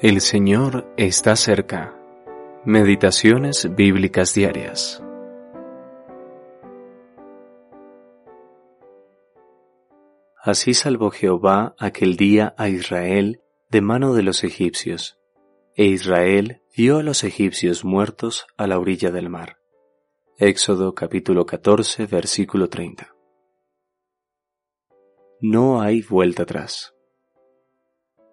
El Señor está cerca. Meditaciones bíblicas diarias. Así salvó Jehová aquel día a Israel de mano de los egipcios, e Israel vio a los egipcios muertos a la orilla del mar. Éxodo capítulo 14 versículo 30. No hay vuelta atrás.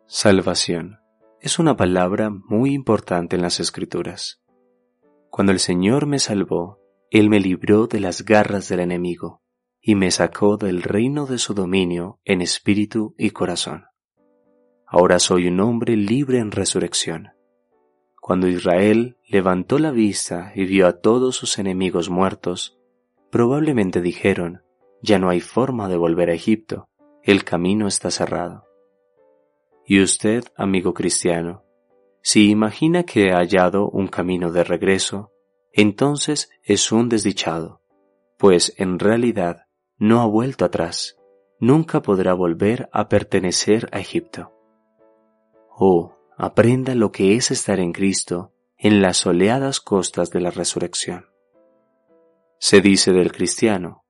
Salvación es una palabra muy importante en las escrituras. Cuando el Señor me salvó, Él me libró de las garras del enemigo y me sacó del reino de su dominio en espíritu y corazón. Ahora soy un hombre libre en resurrección. Cuando Israel levantó la vista y vio a todos sus enemigos muertos, probablemente dijeron, ya no hay forma de volver a Egipto, el camino está cerrado. Y usted, amigo cristiano, si imagina que ha hallado un camino de regreso, entonces es un desdichado, pues en realidad no ha vuelto atrás, nunca podrá volver a pertenecer a Egipto. Oh, aprenda lo que es estar en Cristo en las soleadas costas de la resurrección. Se dice del cristiano,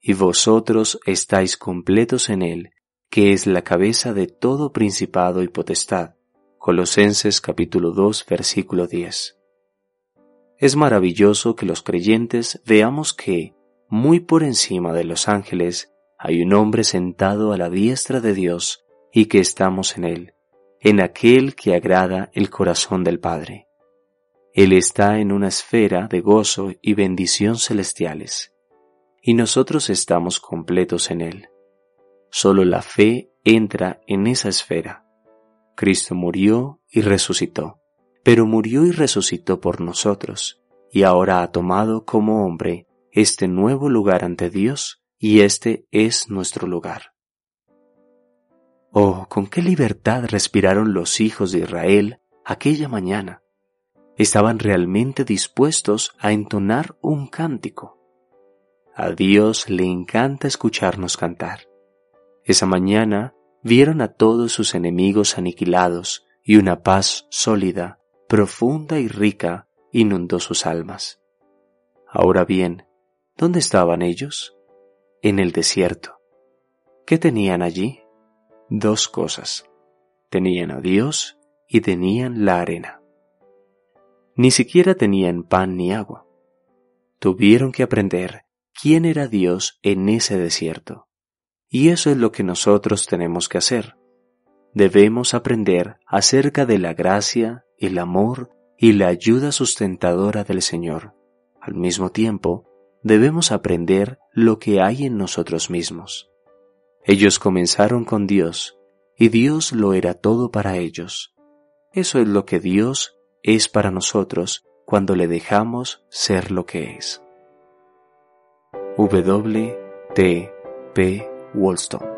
y vosotros estáis completos en él, que es la cabeza de todo principado y potestad. Colosenses capítulo 2 versículo 10. Es maravilloso que los creyentes veamos que, muy por encima de los ángeles, hay un hombre sentado a la diestra de Dios y que estamos en él, en aquel que agrada el corazón del Padre. Él está en una esfera de gozo y bendición celestiales, y nosotros estamos completos en él. Solo la fe entra en esa esfera. Cristo murió y resucitó, pero murió y resucitó por nosotros, y ahora ha tomado como hombre este nuevo lugar ante Dios, y este es nuestro lugar. Oh, con qué libertad respiraron los hijos de Israel aquella mañana. Estaban realmente dispuestos a entonar un cántico. A Dios le encanta escucharnos cantar. Esa mañana vieron a todos sus enemigos aniquilados y una paz sólida, profunda y rica inundó sus almas. Ahora bien, ¿dónde estaban ellos? En el desierto. ¿Qué tenían allí? Dos cosas. Tenían a Dios y tenían la arena. Ni siquiera tenían pan ni agua. Tuvieron que aprender quién era Dios en ese desierto. Y eso es lo que nosotros tenemos que hacer. Debemos aprender acerca de la gracia, el amor y la ayuda sustentadora del Señor. Al mismo tiempo, debemos aprender lo que hay en nosotros mismos. Ellos comenzaron con Dios, y Dios lo era todo para ellos. Eso es lo que Dios es para nosotros cuando le dejamos ser lo que es. W. Wollstone.